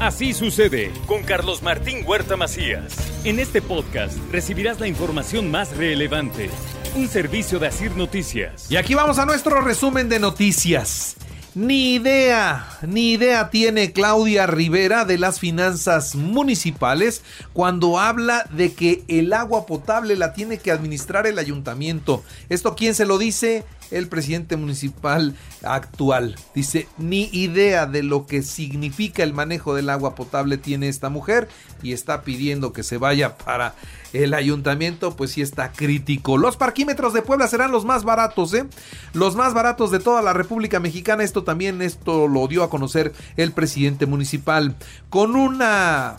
Así sucede con Carlos Martín Huerta Macías. En este podcast recibirás la información más relevante. Un servicio de Asir Noticias. Y aquí vamos a nuestro resumen de noticias. Ni idea, ni idea tiene Claudia Rivera de las finanzas municipales cuando habla de que el agua potable la tiene que administrar el ayuntamiento. ¿Esto quién se lo dice? El presidente municipal actual. Dice, ni idea de lo que significa el manejo del agua potable tiene esta mujer y está pidiendo que se vaya para el ayuntamiento, pues sí está crítico. Los parquímetros de Puebla serán los más baratos, ¿eh? Los más baratos de toda la República Mexicana. Esto también, esto lo dio a conocer el presidente municipal. Con una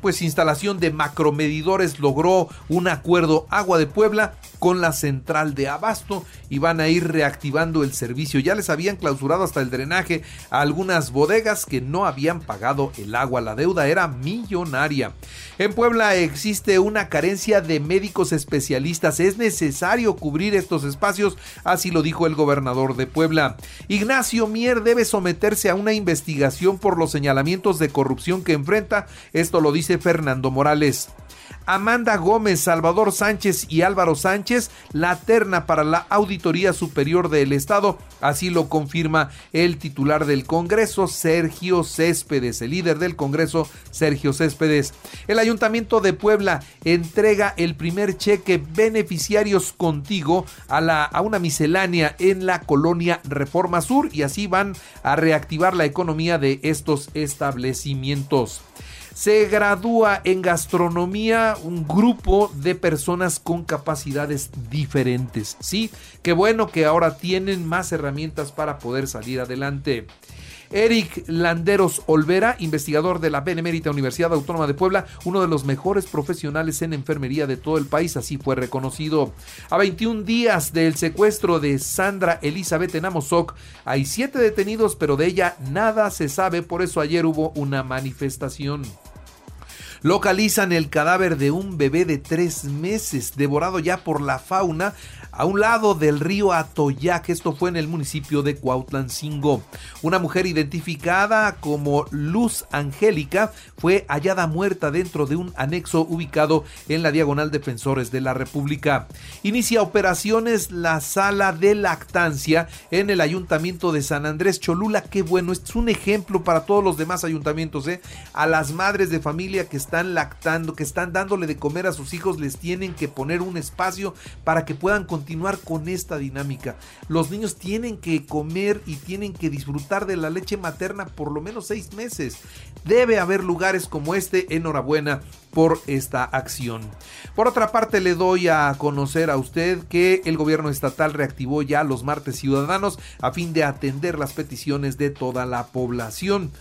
pues instalación de macromedidores logró un acuerdo Agua de Puebla con la central de abasto y van a ir reactivando el servicio. Ya les habían clausurado hasta el drenaje algunas bodegas que no habían pagado el agua. La deuda era millonaria. En Puebla existe una carencia de médicos especialistas. Es necesario cubrir estos espacios, así lo dijo el gobernador de Puebla. Ignacio Mier debe someterse a una investigación por los señalamientos de corrupción que enfrenta. Esto lo dice Fernando Morales. Amanda Gómez, Salvador Sánchez y Álvaro Sánchez la terna para la Auditoría Superior del Estado. Así lo confirma el titular del Congreso, Sergio Céspedes, el líder del Congreso, Sergio Céspedes. El Ayuntamiento de Puebla entrega el primer cheque beneficiarios contigo a, la, a una miscelánea en la colonia Reforma Sur y así van a reactivar la economía de estos establecimientos se gradúa en gastronomía un grupo de personas con capacidades diferentes. Sí, qué bueno que ahora tienen más herramientas para poder salir adelante. Eric Landeros Olvera, investigador de la Benemérita Universidad Autónoma de Puebla, uno de los mejores profesionales en enfermería de todo el país, así fue reconocido. A 21 días del secuestro de Sandra Elizabeth en Amozoc, hay siete detenidos, pero de ella nada se sabe, por eso ayer hubo una manifestación. Localizan el cadáver de un bebé de tres meses, devorado ya por la fauna, a un lado del río Atoyac. Esto fue en el municipio de Cuautlancingo. Una mujer identificada como Luz Angélica fue hallada muerta dentro de un anexo ubicado en la diagonal Defensores de la República. Inicia operaciones la sala de lactancia en el ayuntamiento de San Andrés Cholula. Qué bueno, es un ejemplo para todos los demás ayuntamientos. ¿eh? A las madres de familia que están lactando, que están dándole de comer a sus hijos, les tienen que poner un espacio para que puedan continuar con esta dinámica. Los niños tienen que comer y tienen que disfrutar de la leche materna por lo menos seis meses. Debe haber lugares como este. Enhorabuena por esta acción. Por otra parte, le doy a conocer a usted que el gobierno estatal reactivó ya los martes ciudadanos a fin de atender las peticiones de toda la población.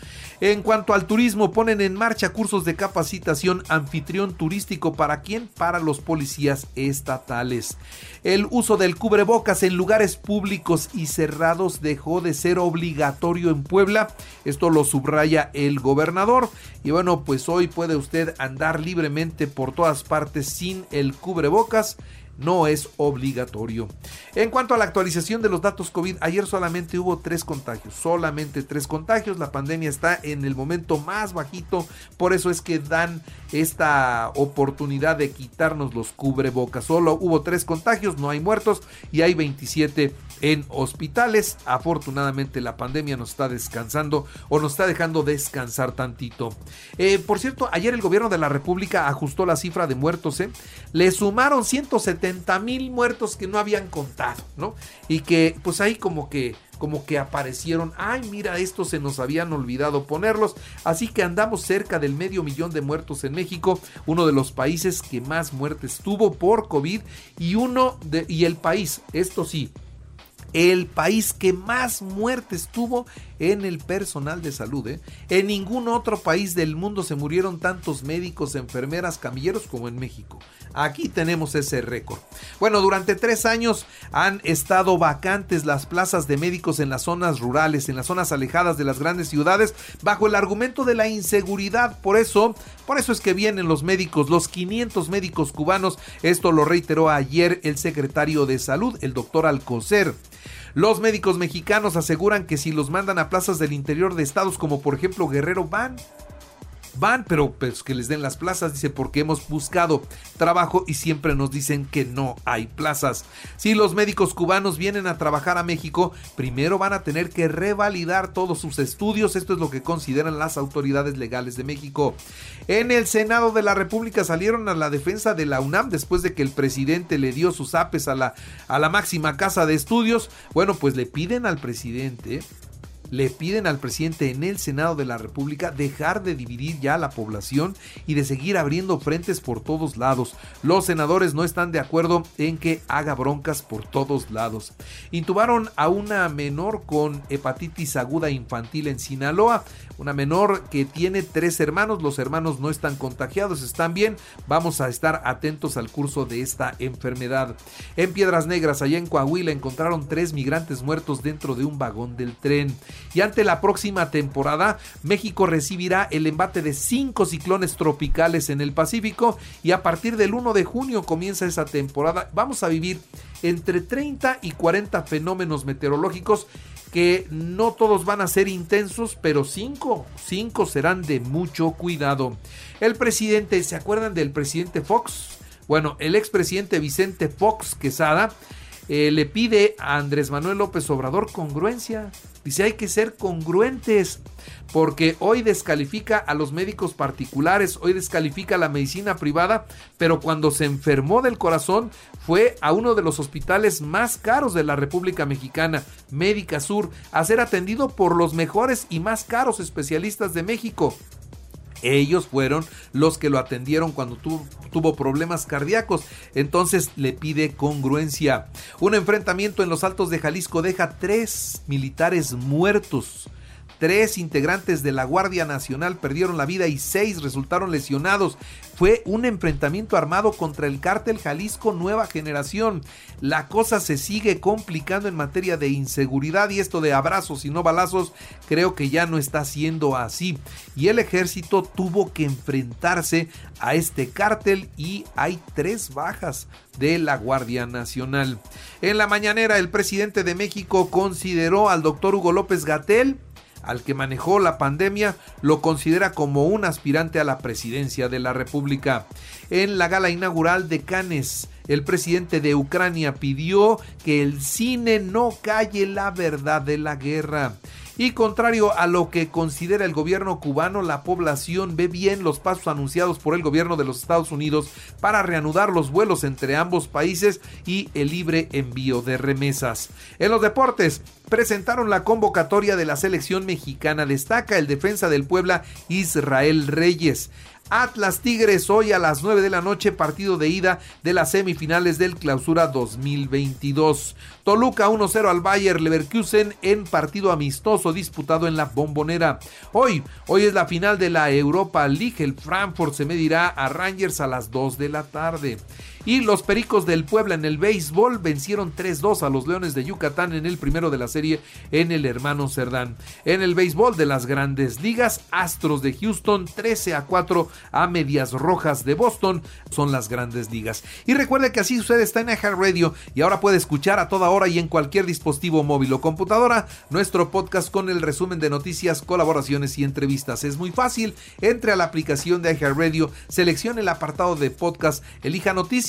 En cuanto al turismo, ponen en marcha cursos de capacitación anfitrión turístico para quién? Para los policías estatales. El uso del cubrebocas en lugares públicos y cerrados dejó de ser obligatorio en Puebla. Esto lo subraya el gobernador. Y bueno, pues hoy puede usted andar libremente por todas partes sin el cubrebocas no es obligatorio. En cuanto a la actualización de los datos COVID, ayer solamente hubo tres contagios, solamente tres contagios, la pandemia está en el momento más bajito, por eso es que dan esta oportunidad de quitarnos los cubrebocas. Solo hubo tres contagios, no hay muertos y hay 27 en hospitales. Afortunadamente la pandemia nos está descansando o nos está dejando descansar tantito. Eh, por cierto, ayer el gobierno de la República ajustó la cifra de muertos. ¿eh? Le sumaron 170 mil muertos que no habían contado, ¿no? Y que pues ahí como que como que aparecieron, ay mira, estos se nos habían olvidado ponerlos, así que andamos cerca del medio millón de muertos en México, uno de los países que más muertes tuvo por COVID y uno de, y el país, esto sí, el país que más muertes tuvo en el personal de salud. ¿eh? En ningún otro país del mundo se murieron tantos médicos, enfermeras, camilleros como en México. Aquí tenemos ese récord. Bueno, durante tres años han estado vacantes las plazas de médicos en las zonas rurales, en las zonas alejadas de las grandes ciudades, bajo el argumento de la inseguridad. Por eso, por eso es que vienen los médicos, los 500 médicos cubanos. Esto lo reiteró ayer el secretario de Salud, el doctor Alcocer. Los médicos mexicanos aseguran que si los mandan a plazas del interior de estados como por ejemplo Guerrero van van, pero pues que les den las plazas, dice, porque hemos buscado trabajo y siempre nos dicen que no hay plazas. Si los médicos cubanos vienen a trabajar a México, primero van a tener que revalidar todos sus estudios, esto es lo que consideran las autoridades legales de México. En el Senado de la República salieron a la defensa de la UNAM después de que el presidente le dio sus apes a la, a la máxima casa de estudios. Bueno, pues le piden al presidente le piden al presidente en el Senado de la República dejar de dividir ya la población y de seguir abriendo frentes por todos lados. Los senadores no están de acuerdo en que haga broncas por todos lados. Intubaron a una menor con hepatitis aguda infantil en Sinaloa, una menor que tiene tres hermanos, los hermanos no están contagiados, están bien, vamos a estar atentos al curso de esta enfermedad. En Piedras Negras, allá en Coahuila, encontraron tres migrantes muertos dentro de un vagón del tren. Y ante la próxima temporada, México recibirá el embate de cinco ciclones tropicales en el Pacífico y a partir del 1 de junio comienza esa temporada. Vamos a vivir entre 30 y 40 fenómenos meteorológicos que no todos van a ser intensos, pero cinco, cinco serán de mucho cuidado. El presidente, ¿se acuerdan del presidente Fox? Bueno, el expresidente Vicente Fox Quesada eh, le pide a Andrés Manuel López Obrador congruencia. Dice, hay que ser congruentes, porque hoy descalifica a los médicos particulares, hoy descalifica a la medicina privada, pero cuando se enfermó del corazón fue a uno de los hospitales más caros de la República Mexicana, Médica Sur, a ser atendido por los mejores y más caros especialistas de México. Ellos fueron los que lo atendieron cuando tuvo, problemas cardíacos. Entonces le pide congruencia. Un enfrentamiento en los altos de Jalisco deja tres militares muertos. Tres integrantes de la Guardia Nacional perdieron la vida y seis resultaron lesionados. Fue un enfrentamiento armado contra el cártel Jalisco Nueva Generación. La cosa se sigue complicando en materia de inseguridad y esto de abrazos y no balazos creo que ya no está siendo así. Y el ejército tuvo que enfrentarse a este cártel y hay tres bajas de la Guardia Nacional. En la mañanera el presidente de México consideró al doctor Hugo López Gatel al que manejó la pandemia, lo considera como un aspirante a la presidencia de la República. En la gala inaugural de Cannes, el presidente de Ucrania pidió que el cine no calle la verdad de la guerra. Y contrario a lo que considera el gobierno cubano, la población ve bien los pasos anunciados por el gobierno de los Estados Unidos para reanudar los vuelos entre ambos países y el libre envío de remesas. En los deportes, presentaron la convocatoria de la selección mexicana. Destaca el defensa del Puebla, Israel Reyes. Atlas Tigres hoy a las 9 de la noche, partido de ida de las semifinales del Clausura 2022. Toluca 1-0 al Bayer Leverkusen en partido amistoso disputado en la Bombonera. Hoy, hoy es la final de la Europa League. El Frankfurt se medirá a Rangers a las 2 de la tarde. Y los Pericos del Puebla en el béisbol vencieron 3-2 a los Leones de Yucatán en el primero de la serie en el hermano Cerdán. En el béisbol de las grandes ligas, Astros de Houston 13 a 4 a Medias Rojas de Boston son las grandes ligas. Y recuerde que así sucede está en Radio y ahora puede escuchar a toda hora y en cualquier dispositivo móvil o computadora nuestro podcast con el resumen de noticias, colaboraciones y entrevistas. Es muy fácil, entre a la aplicación de Radio, seleccione el apartado de podcast, elija